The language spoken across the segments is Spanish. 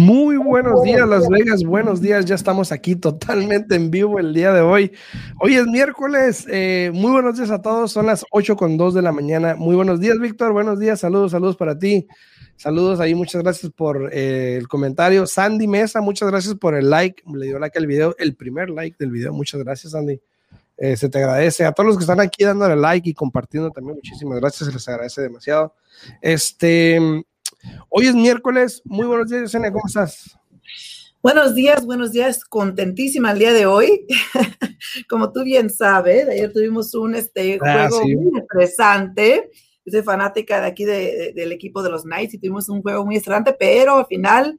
Muy buenos días, Las Vegas. Buenos días. Ya estamos aquí totalmente en vivo el día de hoy. Hoy es miércoles. Eh, muy buenos días a todos. Son las 8 con 2 de la mañana. Muy buenos días, Víctor. Buenos días. Saludos, saludos para ti. Saludos ahí. Muchas gracias por eh, el comentario. Sandy Mesa, muchas gracias por el like. Le dio like al video, el primer like del video. Muchas gracias, Sandy. Eh, se te agradece. A todos los que están aquí dándole like y compartiendo también, muchísimas gracias. Se les agradece demasiado. Este. Hoy es miércoles. Muy buenos días, Yesenia. ¿Cómo estás? Buenos días, buenos días. Contentísima el día de hoy. Como tú bien sabes, ayer tuvimos un este, ah, juego muy interesante. Yo soy fanática de aquí del equipo de los Knights y tuvimos un juego muy estresante, pero al final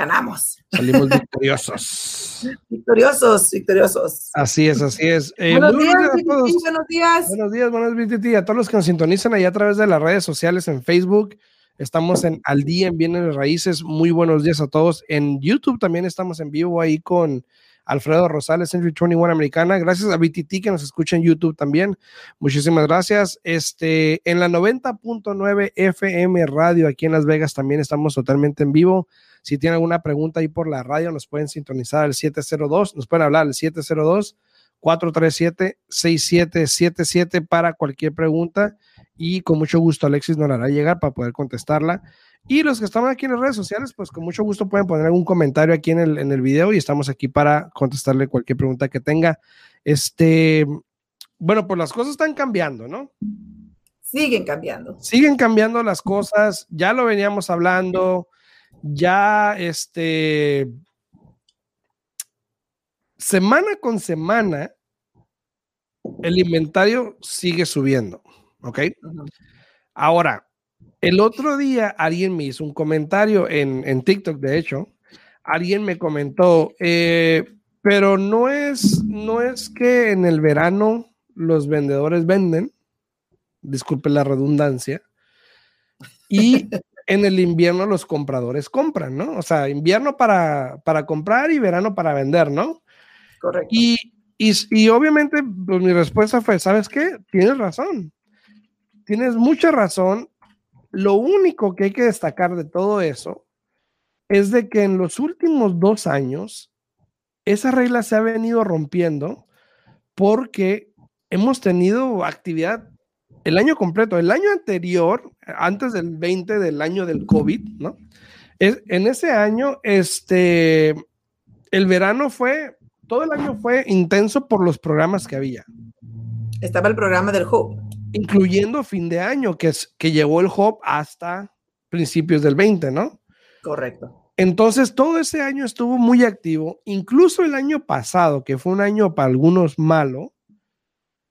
ganamos. Salimos victoriosos. victoriosos, victoriosos. Así es, así es. Eh, buenos, días, buenos días. Buenos días, buenos días, a todos los que nos sintonizan ahí a través de las redes sociales en Facebook, Estamos en Al Día en Bienes Raíces. Muy buenos días a todos. En YouTube también estamos en vivo ahí con Alfredo Rosales, Century 21 Americana. Gracias a BTT que nos escucha en YouTube también. Muchísimas gracias. Este, en la 90.9 FM Radio aquí en Las Vegas también estamos totalmente en vivo. Si tienen alguna pregunta ahí por la radio, nos pueden sintonizar al 702, nos pueden hablar al 702 437 6777 para cualquier pregunta y con mucho gusto Alexis nos la hará llegar para poder contestarla. Y los que están aquí en las redes sociales, pues con mucho gusto pueden poner algún comentario aquí en el, en el video y estamos aquí para contestarle cualquier pregunta que tenga. Este, bueno, pues las cosas están cambiando, ¿no? Siguen cambiando. Siguen cambiando las cosas, ya lo veníamos hablando, ya este, semana con semana, el inventario sigue subiendo. ¿ok? Ahora, el otro día alguien me hizo un comentario en, en TikTok, de hecho, alguien me comentó, eh, pero no es, no es que en el verano los vendedores venden, disculpe la redundancia, y en el invierno los compradores compran, ¿no? O sea, invierno para, para comprar y verano para vender, ¿no? Correcto. Y, y, y obviamente, pues mi respuesta fue, ¿sabes qué? Tienes razón tienes mucha razón. Lo único que hay que destacar de todo eso es de que en los últimos dos años esa regla se ha venido rompiendo porque hemos tenido actividad el año completo. El año anterior, antes del 20 del año del COVID, ¿no? Es, en ese año, este, el verano fue, todo el año fue intenso por los programas que había. Estaba el programa del Hope incluyendo fin de año, que, es, que llevó el hop hasta principios del 20, ¿no? Correcto. Entonces, todo ese año estuvo muy activo, incluso el año pasado, que fue un año para algunos malo,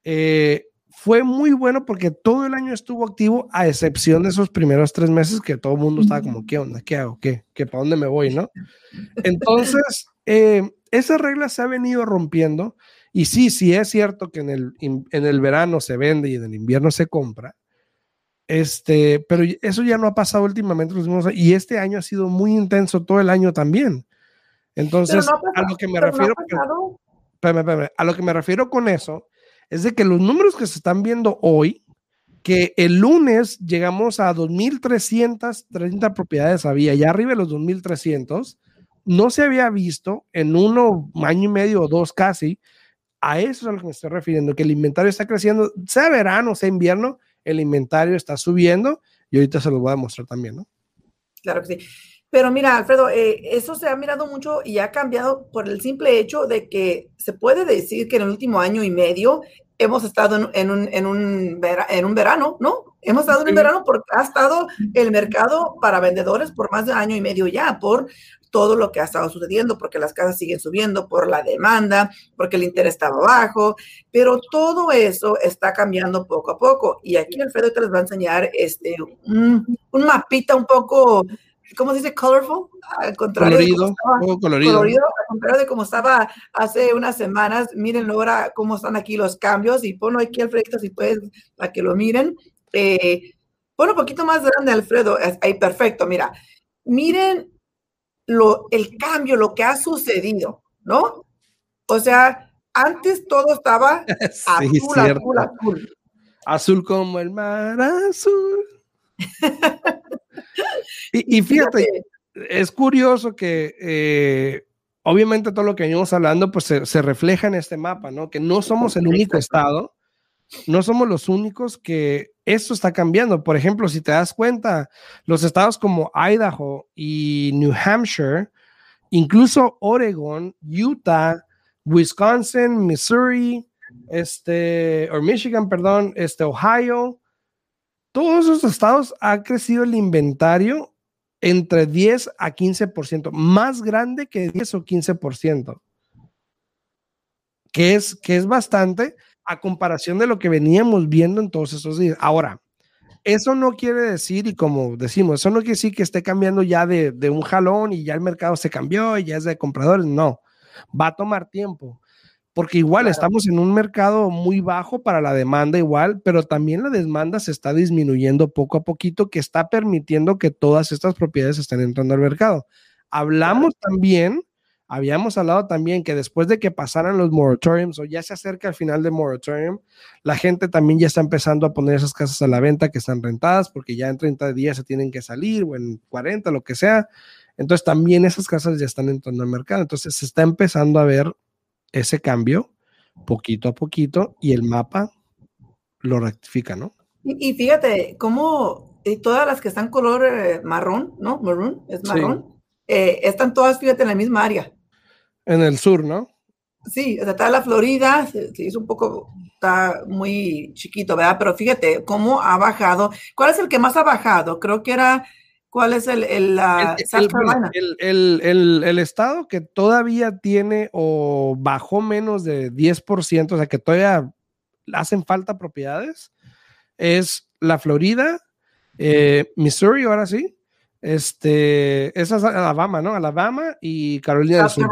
eh, fue muy bueno porque todo el año estuvo activo, a excepción de esos primeros tres meses que todo el mundo estaba como, ¿qué onda? ¿Qué hago? ¿Qué? ¿Qué ¿Para dónde me voy? ¿No? Entonces, eh, esa regla se ha venido rompiendo y sí, sí es cierto que en el, en el verano se vende y en el invierno se compra, este, pero eso ya no ha pasado últimamente y este año ha sido muy intenso todo el año también. Entonces, a lo que me refiero, a lo que me refiero con eso es de que los números que se están viendo hoy, que el lunes llegamos a 2.330 propiedades había, ya arriba de los 2.300, no se había visto en uno, año y medio o dos casi, a eso es a lo que me estoy refiriendo, que el inventario está creciendo, sea verano, sea invierno, el inventario está subiendo y ahorita se lo voy a mostrar también, ¿no? Claro que sí. Pero mira, Alfredo, eh, eso se ha mirado mucho y ha cambiado por el simple hecho de que se puede decir que en el último año y medio hemos estado en, un, en, un, en un verano, ¿no? Hemos estado en un verano porque ha estado el mercado para vendedores por más de año y medio ya, por todo lo que ha estado sucediendo, porque las casas siguen subiendo, por la demanda, porque el interés estaba bajo, pero todo eso está cambiando poco a poco. Y aquí Alfredo te les va a enseñar este, un, mapita un poco, ¿cómo se dice? Colorful. Al contrario colorido, colorido. colorido. Al contrario de cómo estaba hace unas semanas. Miren ahora cómo están aquí los cambios y ponlo aquí, Alfredo, si puedes, para que lo miren. Eh, pon un poquito más grande, Alfredo. Ahí, perfecto. Mira, miren lo, el cambio, lo que ha sucedido, ¿no? O sea, antes todo estaba azul, azul, azul. azul como el mar azul. y, fíjate, es curioso que eh, obviamente todo lo que venimos hablando pues se, refleja en este mapa, ¿no? Que no somos el único estado, no somos los únicos que esto está cambiando. Por ejemplo, si te das cuenta, los estados como Idaho y New Hampshire, incluso Oregon, Utah, Wisconsin, Missouri, este, o Michigan, perdón, este, Ohio, todos esos estados ha crecido el inventario entre 10 a 15%, más grande que 10 o 15%, que es, que es bastante a comparación de lo que veníamos viendo en todos esos días. Ahora, eso no quiere decir, y como decimos, eso no quiere decir que esté cambiando ya de, de un jalón y ya el mercado se cambió y ya es de compradores, no, va a tomar tiempo porque igual estamos en un mercado muy bajo para la demanda igual, pero también la demanda se está disminuyendo poco a poquito, que está permitiendo que todas estas propiedades estén entrando al mercado. Hablamos también, habíamos hablado también que después de que pasaran los moratoriums o ya se acerca al final del moratorium, la gente también ya está empezando a poner esas casas a la venta que están rentadas porque ya en 30 días se tienen que salir o en 40, lo que sea. Entonces también esas casas ya están entrando al mercado. Entonces se está empezando a ver ese cambio poquito a poquito y el mapa lo rectifica, ¿no? Y, fíjate cómo eh, todas las que están color eh, marrón, ¿no? Maroon, es marrón, eh, están todas, fíjate, en la misma área. En el sur, ¿no? Sí, o sea, está la Florida, se, hizo un poco, está muy chiquito, ¿verdad? Pero fíjate cómo ha bajado. ¿Cuál es el que más ha bajado? Creo que era ¿Cuál es el, el, el, estado que todavía tiene o bajó menos de 10%, o sea, que todavía hacen falta propiedades, es la Florida, eh, Missouri, ahora sí. Este, esa es Alabama, ¿no? Alabama y Carolina del Sur.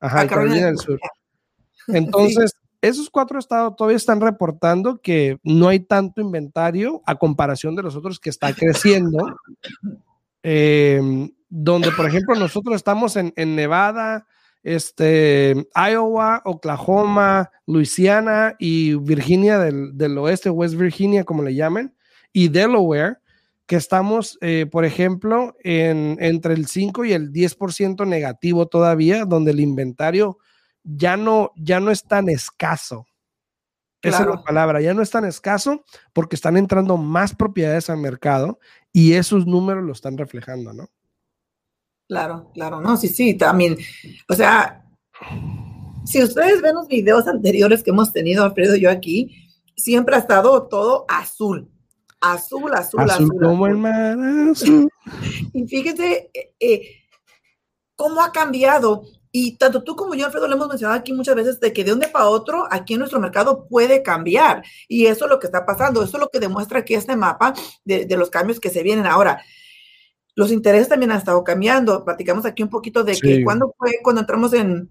Ajá, Carolina, del Sur. Entonces, esos cuatro estados todavía están reportando que no hay tanto inventario a comparación de los otros que está creciendo. Em, donde, por ejemplo, nosotros estamos en, Nevada, este, Iowa, Oklahoma, Luisiana y Virginia del, oeste, West Virginia, como le llamen, y Delaware, que estamos, eh, por ejemplo, en, entre el 5 y el 10% negativo todavía, donde el inventario ya no, ya no es tan escaso. Esa es la palabra, ya no es tan escaso porque están entrando más propiedades al mercado y esos números lo están reflejando, ¿no? Claro, claro, no, sí, sí, también. O sea, si ustedes ven los videos anteriores que hemos tenido, Alfredo y yo aquí, siempre ha estado todo azul. Azul, azul, azul. azul como el mar azul. y fíjese eh, eh, cómo ha cambiado y tanto tú como yo, Alfredo, lo hemos mencionado aquí muchas veces, de que de un día para otro, aquí en nuestro mercado puede cambiar. Y eso es lo que está pasando. Eso es lo que demuestra aquí este mapa de, los cambios que se vienen ahora. Los intereses también han estado cambiando. Platicamos aquí un poquito de que cuando fue cuando entramos en,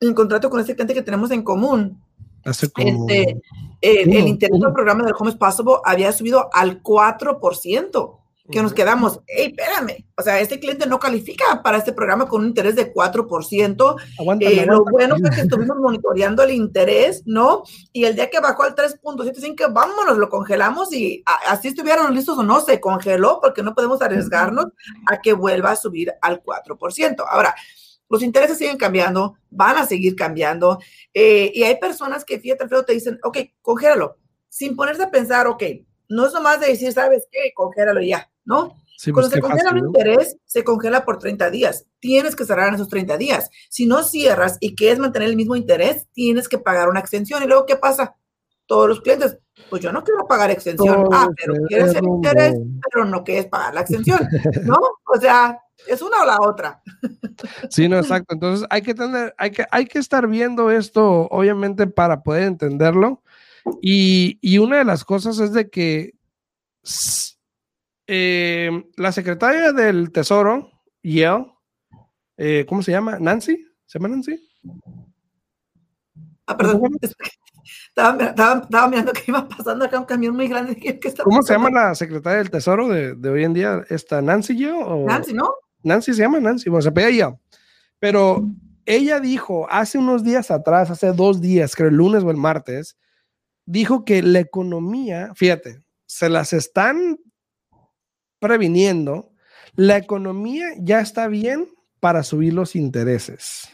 en contrato con este cliente que tenemos en común. Hace como... Este, eh, el interés del programa del Home Possible había subido al 4% que nos quedamos, hey, espérame, o sea, este cliente no califica para este programa con un interés de 4%. Eh, lo bueno fue que estuvimos monitoreando el interés, ¿no? Y el día que bajó al 3.75, vámonos, lo congelamos y así estuvieron listos o no, se congeló porque no podemos arriesgarnos a que vuelva a subir al 4%. Ahora, los intereses siguen cambiando, van a seguir cambiando. Eh, y hay personas que, fíjate, Alfredo, te dicen, ok, congélalo, sin ponerse a pensar, ok, no es nomás de decir, ¿sabes qué? Congélalo ya ¿no? Cuando pues, se congela un interés, se congela por 30 días. Tienes que cerrar en esos 30 días. Si no cierras y quieres mantener el mismo interés, tienes que pagar una extensión. ¿Y luego qué pasa? Todos los clientes, pues yo no quiero pagar extensión. ah, pero quieres el interés, pero no quieres pagar la extensión, ¿no? O sea, es una o la otra. Sí, no, exacto. Entonces hay que tener, hay que, hay que estar viendo esto, obviamente, para poder entenderlo. Y, y una de las cosas es de que eh, la secretaria del Tesoro, Yale, eh, ¿cómo se llama? ¿Nancy? ¿Se llama Nancy? Ah, perdón. Estaba, mirando que iba pasando acá un camión muy grande. ¿Cómo se llama la secretaria del Tesoro de, hoy en día? ¿Esta Nancy Yale? O... Nancy, ¿no? Nancy se llama Nancy, bueno, se pega ella. Pero ella dijo hace unos días atrás, hace dos días, creo el lunes o el martes, dijo que la economía, fíjate, se las están previniendo, la economía ya está bien para subir los intereses.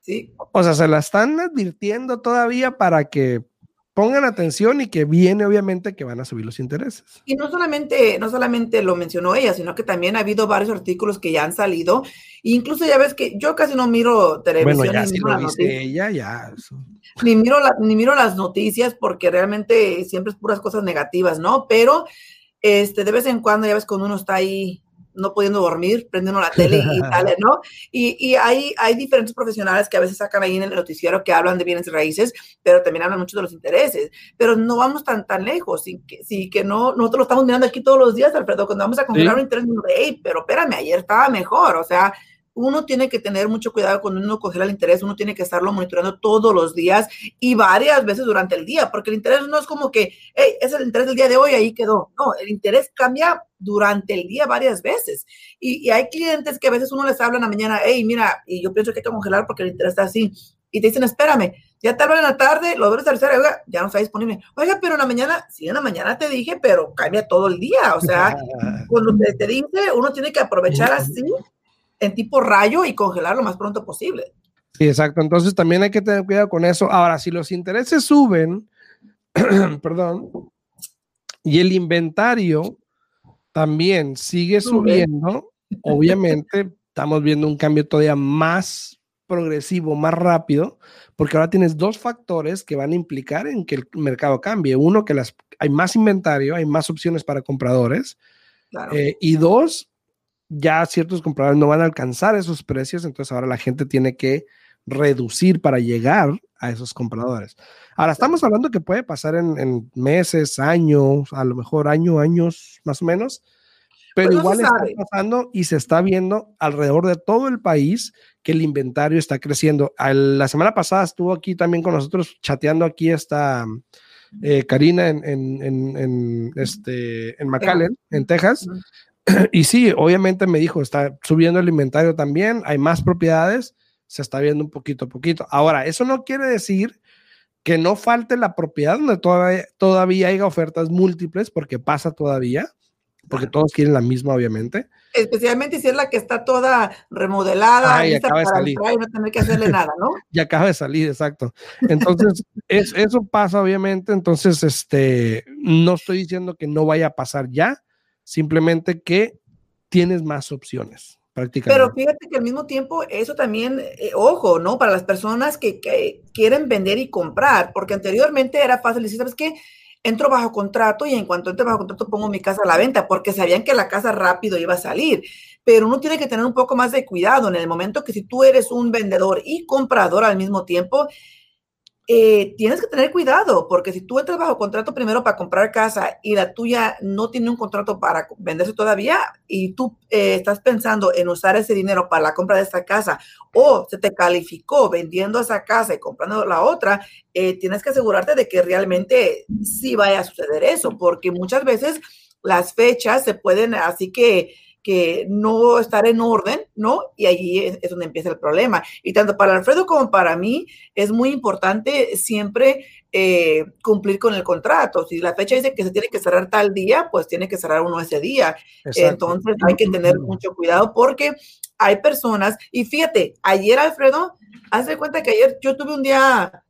Sí. O sea, se la están advirtiendo todavía para que pongan atención y que viene obviamente que van a subir los intereses. Y no solamente, no solamente lo mencionó ella, sino que también ha habido varios artículos que ya han salido. incluso ya ves que yo casi no miro televisión. Bueno, ya si lo dice ella, ya. ni, miro la- ni miro las noticias porque realmente siempre es puras cosas negativas, ¿no? Pero este, de vez en cuando ya ves cuando uno está ahí no pudiendo dormir, prende uno la tele y sale, ¿no? Y, y hay, hay diferentes profesionales que a veces sacan ahí en el noticiero que hablan de bienes y raíces, pero también hablan mucho de los intereses. Pero no vamos tan, tan lejos, sí que, sí que no, nosotros lo estamos mirando aquí todos los días, Alfredo, cuando vamos a congelar Sí. un interés, hey, pero espérame, ayer estaba mejor, o sea, uno tiene que tener mucho cuidado cuando uno congela el interés, uno tiene que estarlo monitoreando todos los días y varias veces durante el día, porque el interés no es como que, hey, es el interés del día de hoy, ahí quedó. No, el interés cambia durante el día varias veces. Y, y hay clientes que a veces uno les habla en la mañana, hey, mira, y yo pienso que hay que congelar porque el interés está así. Y te dicen, espérame, ya te hablan en la tarde, lo debes hacer, oiga, ya no está disponible. Oiga, pero en la mañana, sí, en la mañana te dije, pero cambia todo el día. O sea, cuando te, te dice, uno tiene que aprovechar así en tipo rayo y congelar lo más pronto posible. Sí, exacto. Entonces también hay que tener cuidado con eso. Ahora, si los intereses suben, perdón, y el inventario también sigue subiendo, obviamente estamos viendo un cambio todavía más progresivo, más rápido, porque ahora tienes dos factores que van a implicar en que el mercado cambie. Uno, que las, hay más inventario, hay más opciones para compradores, Claro. eh, y dos, ya ciertos compradores no van a alcanzar esos precios, entonces ahora la gente tiene que reducir para llegar a esos compradores. Ahora estamos hablando que puede pasar en, en meses, años, a lo mejor año, años más o menos, pero Pues no igual está pasando y se está viendo alrededor de todo el país que el inventario está creciendo. Al- la semana pasada estuvo aquí también con nosotros chateando aquí esta eh, Karina en, en, en, en, este, en McAllen, en Texas. Y sí, obviamente me dijo, está subiendo el inventario también, hay más propiedades, se está viendo un poquito a poquito. Ahora, eso no quiere decir que no falte la propiedad donde todavía, todavía haya ofertas múltiples, porque pasa todavía, porque todos quieren la misma, obviamente. Especialmente si es la que está toda remodelada, Ay, lista acaba de para salir. y no tener que hacerle nada, ¿no? Y acaba de salir, exacto. Entonces, es- eso pasa, obviamente. Entonces, este, no estoy diciendo que no vaya a pasar ya, simplemente que tienes más opciones, prácticamente. Pero fíjate que al mismo tiempo eso también, eh, ojo, ¿no? Para las personas que, que quieren vender y comprar, porque anteriormente era fácil decir, ¿sabes qué? Entro bajo contrato y en cuanto entre bajo contrato pongo mi casa a la venta, porque sabían que la casa rápido iba a salir. Pero uno tiene que tener un poco más de cuidado en el momento que si tú eres un vendedor y comprador al mismo tiempo, eh, tienes que tener cuidado, porque si tú entras bajo contrato primero para comprar casa y la tuya no tiene un contrato para venderse todavía y tú eh, estás pensando en usar ese dinero para la compra de esta casa o se te calificó vendiendo esa casa y comprando la otra, eh, tienes que asegurarte de que realmente sí vaya a suceder eso, porque muchas veces las fechas se pueden, así que que no estar en orden, ¿no? Y allí es, es, donde empieza el problema. Y tanto para Alfredo como para mí es muy importante siempre eh, cumplir con el contrato. Si la fecha dice que se tiene que cerrar tal día, pues tiene que cerrar uno ese día. Exacto. Entonces hay que tener mucho cuidado porque hay personas, y fíjate, ayer Alfredo, haz de cuenta que ayer yo tuve un día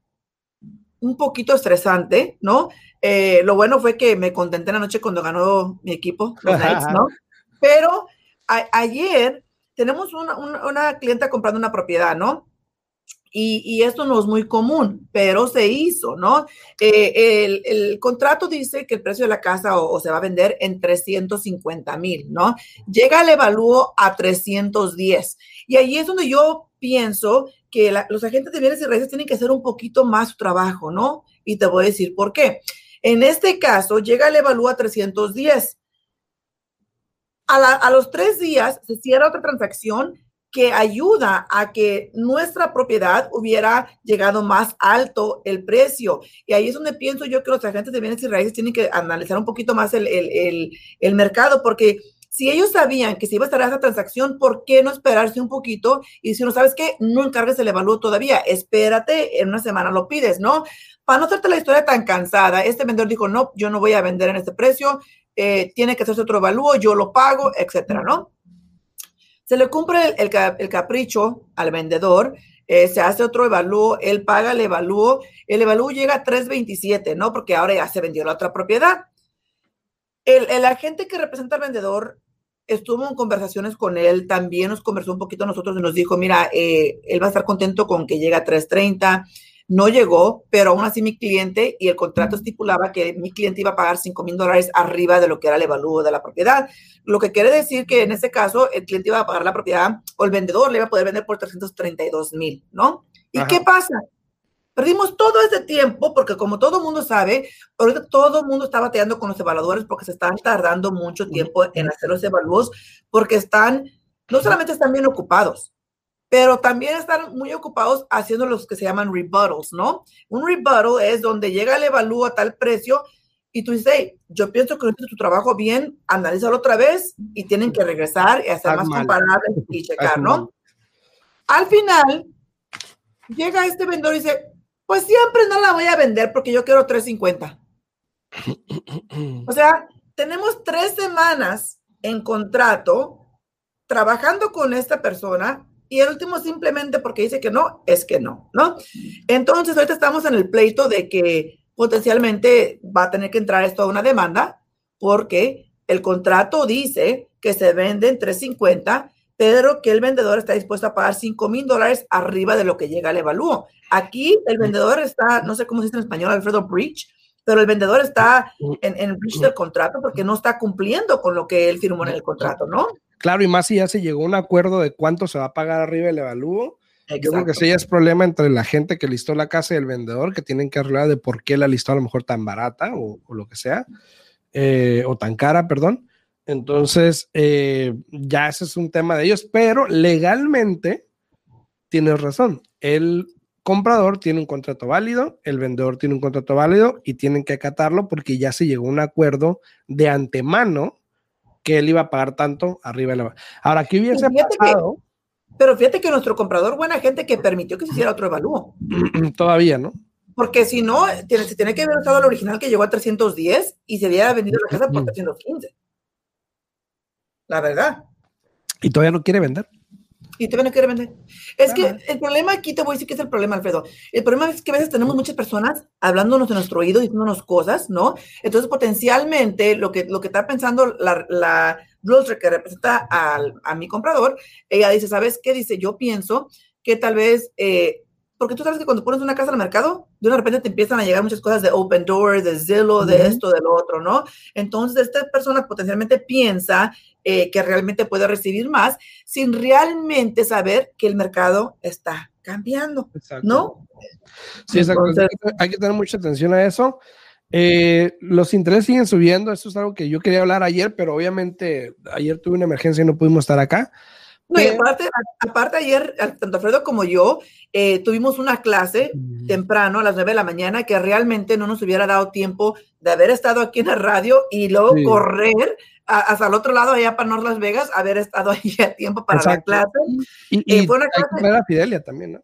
un poquito estresante, ¿no? Eh, lo bueno fue que me contenté en la noche cuando ganó mi equipo, los Knights, ¿no? Pero a, ayer tenemos una, una, clienta comprando una propiedad, ¿no? Y, esto no es muy común, pero se hizo, ¿no? Eh, el, contrato dice que el precio de la casa o, se va a vender en 350 mil, ¿no? Llega el evalúo a 310. Y ahí es donde yo pienso que los agentes de bienes y raíces tienen que hacer un poquito más trabajo, ¿no? Y te voy a decir por qué. En este caso, llega el evalúo a 310 a, los tres días se cierra otra transacción que ayuda a que nuestra propiedad hubiera llegado más alto el precio. Y ahí es donde pienso yo que los agentes de bienes y raíces tienen que analizar un poquito más el, el, el, el mercado, porque Si ellos sabían que se iba a estar esa transacción, ¿por qué no esperarse un poquito? Y si no sabes qué, no encargues el evalúo todavía, espérate, en una semana lo pides, ¿no? Para no hacerte la historia tan cansada, este vendedor dijo, no, yo no voy a vender en este precio, eh, tiene que hacerse otro evalúo, yo lo pago, etcétera, ¿no? Se le cumple el, el, capricho al vendedor, eh, se hace otro evalúo, él paga el evalúo, el evalúo llega a 327, ¿no? Porque ahora ya se vendió la otra propiedad. El, el, agente que representa al vendedor estuvo en conversaciones con él, también nos conversó un poquito nosotros y nos dijo, mira, eh, él va a estar contento con que llegue a 330. No llegó, pero aún así mi cliente y el contrato estipulaba que mi cliente iba a pagar 5 mil dólares arriba de lo que era el evalúo de la propiedad. Lo que quiere decir que en ese caso el cliente iba a pagar la propiedad o el vendedor le iba a poder vender por 332 mil, ¿no? ¿Y qué pasa? Perdimos todo ese tiempo porque como todo el mundo sabe, ahorita todo el mundo está bateando con los evaluadores porque se están tardando mucho tiempo en hacer los evaluos porque están, no solamente están bien ocupados, pero también están muy ocupados haciendo los que se llaman rebuttals, ¿no? Un rebuttal es donde llega el evalúo a tal precio y tú dices, yo pienso que no tu trabajo bien, analízalo otra vez y tienen que regresar y hacer más comparables y checar, ¿no? Al final, llega este vendedor y dice, pues siempre no la voy a vender porque yo quiero 350. O sea, tenemos tres semanas en contrato trabajando con esta persona y el último simplemente porque dice que no, es que no, ¿no? Entonces, ahorita estamos en el pleito de que potencialmente va a tener que entrar esto a una demanda porque el contrato dice que se venden 350 pero que el vendedor está dispuesto a pagar 5 mil dólares arriba de lo que llega al evalúo. Aquí el vendedor está, no sé cómo se dice en español, Alfredo Breach, pero el vendedor está en, en breach del contrato porque no está cumpliendo con lo que él firmó en el contrato, ¿no? Claro, y más si ya se llegó a un acuerdo de cuánto se va a pagar arriba el evalúo. Yo creo que ese ya es problema entre la gente que listó la casa y el vendedor, que tienen que arreglar de por qué la listó a lo mejor tan barata o, lo que sea, eh, o tan cara, perdón. Entonces, eh, ya ese es un tema de ellos, pero legalmente tienes razón. El comprador tiene un contrato válido, el vendedor tiene un contrato válido y tienen que acatarlo porque ya se llegó a un acuerdo de antemano que él iba a pagar tanto arriba de la... Ahora, ¿qué hubiese pasado? pero fíjate que nuestro comprador, buena gente, que permitió que se hiciera otro evalúo. Todavía, ¿no? Porque si no, tiene, se tiene que haber usado el original que llegó a 310 y se hubiera vendido la casa por 315 la verdad. Y todavía no quiere vender. Y todavía no quiere vender. Es que el problema aquí, te voy a decir que es el problema, Alfredo. El problema es que a veces tenemos muchas personas hablándonos en nuestro oído, diciéndonos cosas, ¿no? Entonces, potencialmente, lo que, lo que está pensando la, la que representa a mi comprador, ella dice, ¿sabes qué? Dice, yo pienso que tal vez eh, porque tú sabes que cuando pones una casa al mercado, de una repente te empiezan a llegar muchas cosas de Open Door, de Zillow, de esto, de lo otro, ¿no? Entonces, esta persona potencialmente piensa eh, que realmente puede recibir más sin realmente saber que el mercado está cambiando, ¿no? Sí, exacto. hay que tener mucha atención a eso. Eh, los intereses siguen subiendo. Eso es algo que yo quería hablar ayer, pero obviamente ayer tuve una emergencia y no pudimos estar acá. No, y aparte, aparte ayer, tanto Alfredo como yo, eh, tuvimos una clase temprano a las 9 de la mañana que realmente no nos hubiera dado tiempo de haber estado aquí en la radio y luego correr hasta el otro lado, allá para North Las Vegas, haber estado ahí a tiempo para la clase. Y, eh, fue una clase. Fidelia también, ¿no?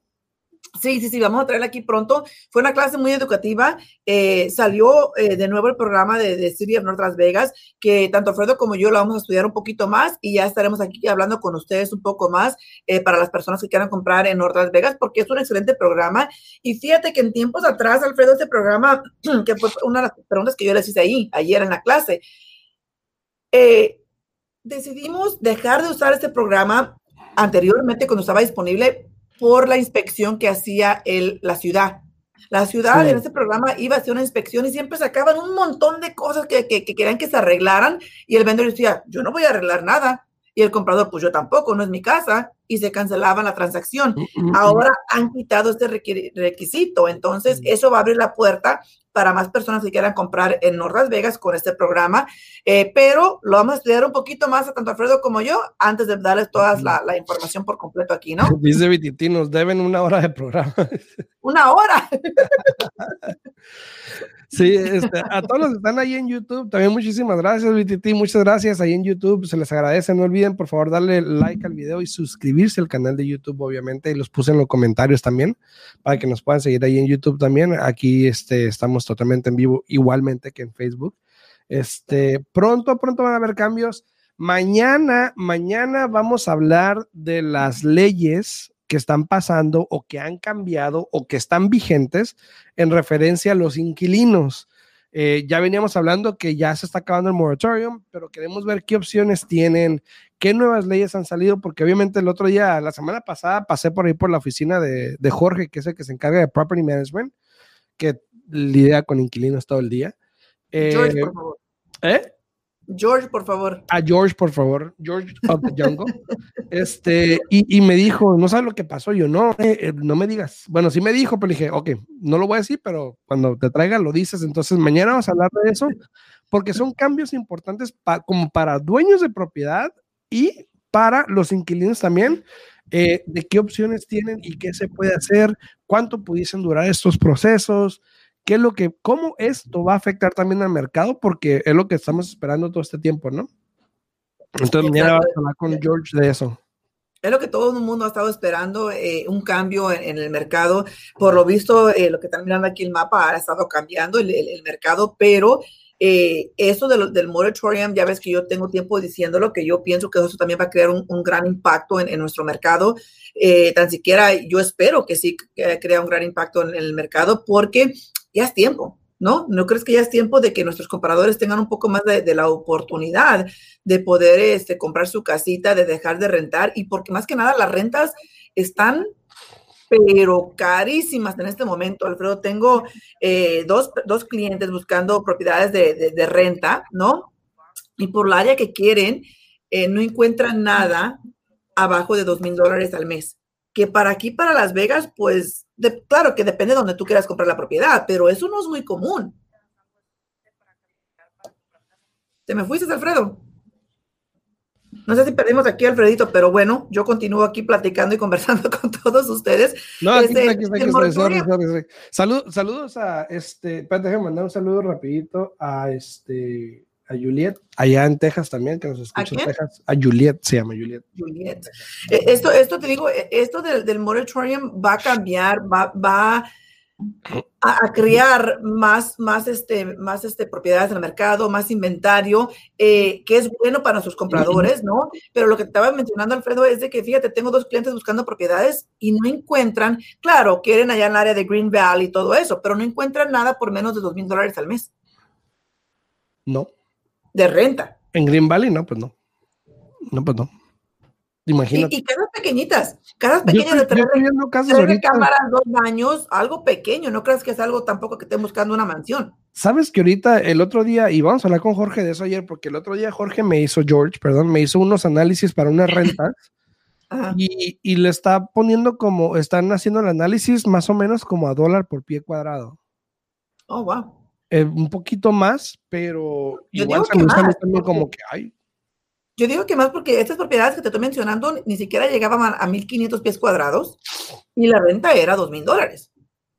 Sí, sí, sí, vamos a traerla aquí pronto. Fue una clase muy educativa. Eh, salió eh, de nuevo el programa de, de City of North Las Vegas, que tanto Alfredo como yo lo vamos a estudiar un poquito más y ya estaremos aquí hablando con ustedes un poco más eh, para las personas que quieran comprar en North Las Vegas, porque es un excelente programa. Y fíjate que en tiempos atrás, Alfredo, este programa, que fue una de las preguntas que yo les hice ahí, ayer en la clase, decidimos dejar de usar este programa anteriormente cuando estaba disponible por la inspección que hacía el, la ciudad. La ciudad en ese programa iba a hacer una inspección y siempre sacaban un montón de cosas que, que, querían que se arreglaran y el vendedor decía, yo no voy a arreglar nada. Y el comprador, pues yo tampoco, no es mi casa. Y se cancelaba la transacción. Mm, mm, Ahora han quitado este requisito, entonces eso va a abrir la puerta para más personas que quieran comprar en North Las Vegas con este programa, eh, pero lo vamos a estudiar un poquito más a tanto Alfredo como yo antes de darles toda la, la, información por completo aquí, ¿no? Dice Vititi, nos deben una hora de programa. Una hora. Sí, este, a todos los que están ahí en YouTube, también muchísimas gracias, BTT, muchas gracias ahí en YouTube, se les agradece, no olviden por favor darle like al video y suscribirse al canal de YouTube, obviamente, y los puse en los comentarios también, para que nos puedan seguir ahí en YouTube también, aquí este, estamos totalmente en vivo, igualmente que en Facebook, este, pronto, pronto van a haber cambios, mañana, mañana vamos a hablar de las leyes que están pasando o que han cambiado o que están vigentes en referencia a los inquilinos. Eh, ya veníamos hablando que ya se está acabando el moratorium, pero queremos ver qué opciones tienen, qué nuevas leyes han salido, porque obviamente el otro día, la semana pasada, pasé por ahí por la oficina de, Jorge, que es el que se encarga de Property Management, que lidia con inquilinos todo el día. George, por favor. ¿Eh? George, por favor. A George, por favor. George of the Jungle. este, y, me dijo, no sabes lo que pasó. Yo, no, eh, eh, no me digas. Bueno, sí me dijo, pero dije, ok, no lo voy a decir, pero cuando te traiga lo dices. Entonces, mañana vamos a hablar de eso, porque son cambios importantes como para dueños de propiedad y para los inquilinos también. Eh, de qué opciones tienen y qué se puede hacer, cuánto pudiesen durar estos procesos, qué es lo que, cómo esto va a afectar también al mercado, porque es lo que estamos esperando todo este tiempo, ¿no? Entonces, mañana vamos a hablar con George de eso. Es lo que todo el mundo ha estado esperando, eh, un cambio en, el mercado. Por lo visto, eh, lo que están mirando aquí el mapa ha estado cambiando el, mercado, pero eh, eso de del moratorium, ya ves que yo tengo tiempo diciéndolo, que yo pienso que eso también va a crear un, gran impacto en, nuestro mercado. tan siquiera yo espero que sí crea un gran impacto en el mercado porque ya es tiempo, ¿no? ¿No crees que ya es tiempo de que nuestros compradores tengan un poco más de, la oportunidad de poder este, comprar su casita, de dejar de rentar? Y porque más que nada las rentas están pero carísimas en este momento, Alfredo. Tengo eh, dos, clientes buscando propiedades de, renta, ¿no? Y por la área que quieren, eh, no encuentran nada abajo de dos mil dólares al mes. Que para aquí, para Las Vegas, pues claro que depende de donde tú quieras comprar la propiedad, pero eso no es muy común. ¿Te me fuiste, Alfredo? No sé si perdimos aquí Alfredito, pero bueno, yo continúo aquí platicando y conversando con todos ustedes. No, aquí, este, aquí, aquí, saludos a este, espérate, déjame mandar un saludo rapidito a este a Juliet, allá en Texas también, que nos escucha en Texas. A Juliet, se llama Juliet. Juliet. Eh, esto, esto te digo, eh, esto del, del moratorium va a cambiar, va, va a, crear más, más, este, más este, propiedades en el mercado, más inventario, eh, que es bueno para nuestros compradores, ¿no? Pero lo que te estaba mencionando, Alfredo, es de que, fíjate, tengo dos clientes buscando propiedades y no encuentran, claro, quieren allá en el área de Green Valley y todo eso, pero no encuentran nada por menos de dos mil dólares al mes. No de renta. En Green Valley, no, pues no. No, pues no. Imagínate. Y, casas pequeñitas, casas pequeñas de tres, cámaras, dos baños, algo pequeño. No creas que es algo tampoco que estén buscando una mansión. Sabes que ahorita, el otro día, y vamos a hablar con Jorge de eso ayer, porque el otro día Jorge me hizo, George, perdón, me hizo unos análisis para unas rentas. y, y, le está poniendo como, están haciendo el análisis más o menos como a dólar por pie cuadrado. Oh, wow. Eh, un poquito más, pero igual se más, también como que hay. Yo digo que más porque estas propiedades que te estoy mencionando ni siquiera llegaban a, 1.500 pies cuadrados y la renta era 2.000 dólares,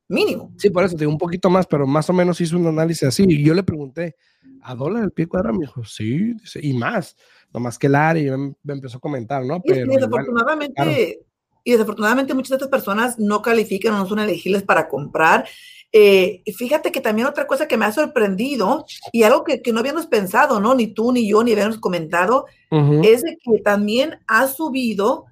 mínimo. Sí, por eso digo un poquito más, pero más o menos hizo un análisis así. Y yo le pregunté, ¿a dólar el pie cuadrado? Me dijo, sí, y más, nomás que el área, y me, empezó a comentar, ¿no? Pero, y desafortunadamente, y desafortunadamente muchas de estas personas no califican o no son elegibles para comprar eh, fíjate que también otra cosa que me ha sorprendido y algo que, no habíamos pensado, ¿no? Ni tú, ni yo, ni habíamos comentado, es de que también ha subido,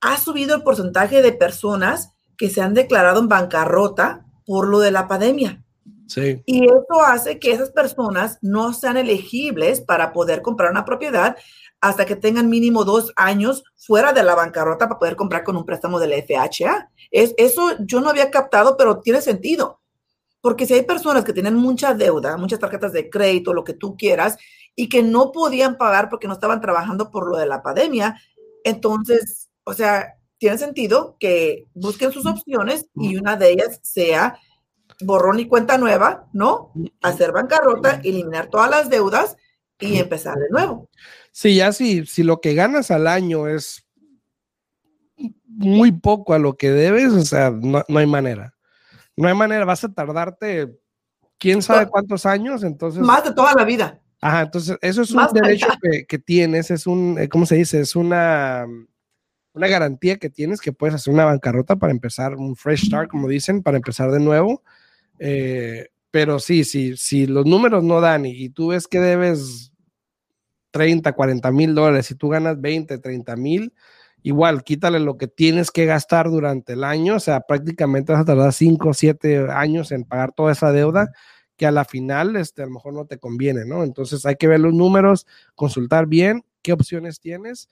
ha subido el porcentaje de personas que se han declarado en bancarrota por lo de la pandemia. Sí. Y eso hace que esas personas no sean elegibles para poder comprar una propiedad hasta que tengan mínimo dos años fuera de la bancarrota para poder comprar con un préstamo de la FHA. Es, eso yo no había captado, pero tiene sentido. Porque si hay personas que tienen mucha deuda, muchas tarjetas de crédito, lo que tú quieras, y que no podían pagar porque no estaban trabajando por lo de la pandemia, entonces o sea, tiene sentido que busquen sus opciones y una de ellas sea borrón y cuenta nueva, ¿no? Hacer bancarrota, eliminar todas las deudas y empezar de nuevo. Sí, ya si, si lo que ganas al año es muy poco a lo que debes, o sea, no, hay manera. No hay manera, vas a tardarte quién sabe cuántos años, entonces... Más de toda la vida. Ajá, entonces eso es un derecho que, tienes, es un, eh, ¿cómo se dice? Es una, una garantía que tienes que puedes hacer una bancarrota para empezar, un fresh start, como dicen, para empezar de nuevo. Eh, pero sí, sí, si los números no dan y, tú ves que debes 30, 40 mil dólares y tú ganas 20, 30 mil, igual quítale lo que tienes que gastar durante el año, o sea, prácticamente vas a tardar 5 7 años en pagar toda esa deuda que a la final este, a lo mejor no te conviene, ¿no? Entonces hay que ver los números, consultar bien qué opciones tienes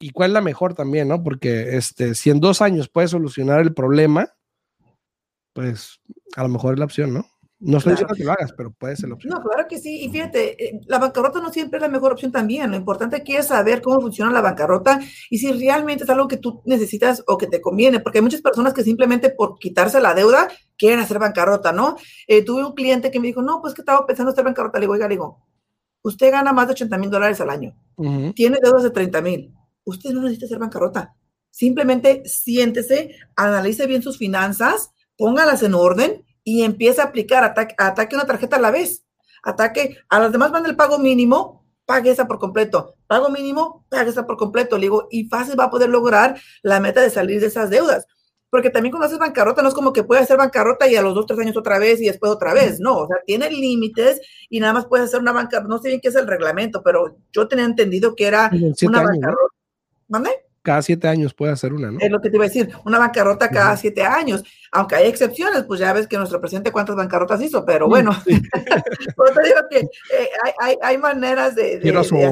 y cuál es la mejor también, ¿no? Porque este, si en dos años puedes solucionar el problema, pues a lo mejor es la opción, ¿no? No estoy diciendo que lo hagas, pero puede ser la opción. No, claro que sí. Y fíjate, eh, la bancarrota no siempre es la mejor opción también. Lo importante aquí es saber cómo funciona la bancarrota y si realmente es algo que tú necesitas o que te conviene, porque hay muchas personas que simplemente por quitarse la deuda quieren hacer bancarrota, ¿no? Eh, tuve un cliente que me dijo, no, pues que estaba pensando hacer bancarrota. Le digo, oiga, le digo, usted gana más de 80 mil dólares al año, tiene deudas de 30 mil, usted no necesita hacer bancarrota. Simplemente siéntese, analice bien sus finanzas, póngalas en orden y empieza a aplicar, ataque, ataque una tarjeta a la vez. Ataque, a las demás van el pago mínimo, pague esa por completo. Pago mínimo, pague esa por completo. Le digo, y fácil va a poder lograr la meta de salir de esas deudas. Porque también cuando haces bancarrota no es como que puedes hacer bancarrota y a los dos, tres años otra vez y después otra vez. No, o sea, tiene límites y nada más puedes hacer una bancarrota. No sé bien qué es el reglamento, pero yo tenía entendido que era una bancarrota. ¿Mande? Cada siete años puede hacer una, ¿no? Es lo que te iba a decir, una bancarrota cada siete años, aunque hay excepciones, pues ya ves que nuestro presidente cuántas bancarrotas hizo, pero bueno, te digo que eh, hay, hay, maneras de, de, hacer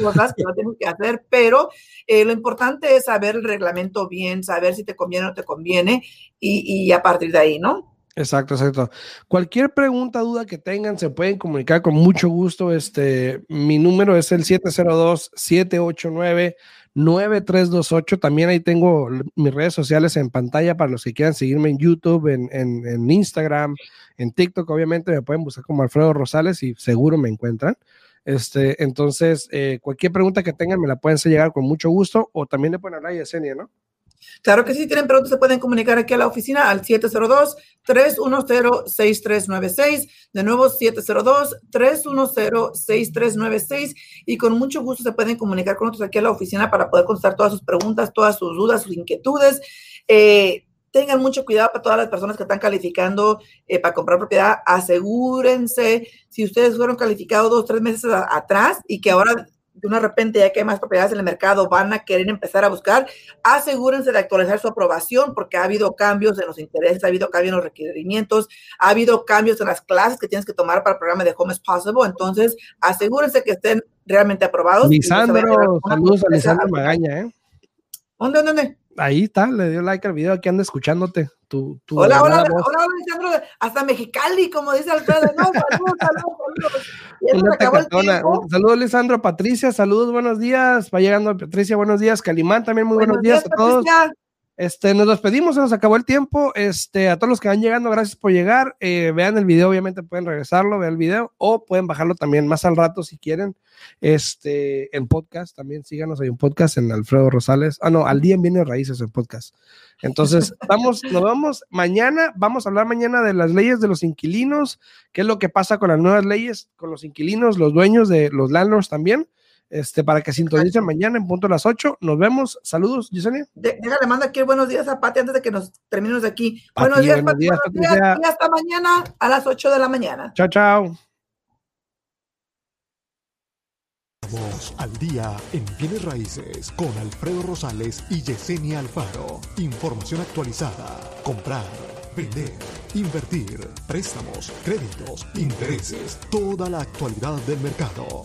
cosas que no tenemos que hacer, pero eh, lo importante es saber el reglamento bien, saber si te conviene o no te conviene y, y a partir de ahí, ¿no? Exacto, exacto. Cualquier pregunta, duda que tengan, se pueden comunicar con mucho gusto. Este, mi número es el 702-789-9328. También ahí tengo mis redes sociales en pantalla para los que quieran seguirme en YouTube, en, en, Instagram, en TikTok. Obviamente me pueden buscar como Alfredo Rosales y seguro me encuentran. Este, entonces, eh, cualquier pregunta que tengan me la pueden hacer llegar con mucho gusto o también le pueden hablar a Yesenia, ¿no? Claro que sí, si tienen preguntas se pueden comunicar aquí a la oficina al 702-310-6396. De nuevo, 702-310-6396. Y con mucho gusto se pueden comunicar con nosotros aquí a la oficina para poder contestar todas sus preguntas, todas sus dudas, sus inquietudes. Eh, tengan mucho cuidado para todas las personas que están calificando eh, para comprar propiedad. Asegúrense, si ustedes fueron calificados dos, tres meses atrás y que ahora de una repente ya que hay más propiedades en el mercado, van a querer empezar a buscar, asegúrense de actualizar su aprobación porque ha habido cambios en los intereses, ha habido cambios en los requerimientos, ha habido cambios en las clases que tienes que tomar para el programa de Home is Possible. Entonces, asegúrense que estén realmente aprobados. Lisandro, saludos a Lisandro Magaña, ¿eh? ¿Dónde, dónde? Ahí está, le dio like al video, aquí anda escuchándote. Tu, tu hola, hola, hola, hola, Lisandro, hasta Mexicali, como dice Alfredo. No, saludos, saludos, saludos. Saludos, Lisandro, Patricia, saludos, buenos días. Va llegando Patricia, buenos días. Calimán también, muy buenos, días, a todos. Este, nos despedimos, se nos acabó el tiempo. Este, a todos los que van llegando, gracias por llegar. Eh, vean el video, obviamente pueden regresarlo, vean el video, o pueden bajarlo también más al rato si quieren. Este, en podcast, también síganos, hay un podcast en Alfredo Rosales. Ah, no, al día en Viene Raíces el podcast. Entonces, vamos, nos vamos mañana, vamos a hablar mañana de las leyes de los inquilinos, qué es lo que pasa con las nuevas leyes, con los inquilinos, los dueños de los landlords también este, para que sintonicen mañana en punto a las 8. Nos vemos. Saludos, Yesenia. Déjale, manda aquí buenos días a Pati antes de que nos terminemos de aquí. buenos días, buenos días, y hasta mañana a las 8 de la mañana. Chao, chao. Vamos al día en bienes raíces con Alfredo Rosales y Yesenia Alfaro. Información actualizada. Comprar, vender, invertir, préstamos, créditos, intereses, toda la actualidad del mercado.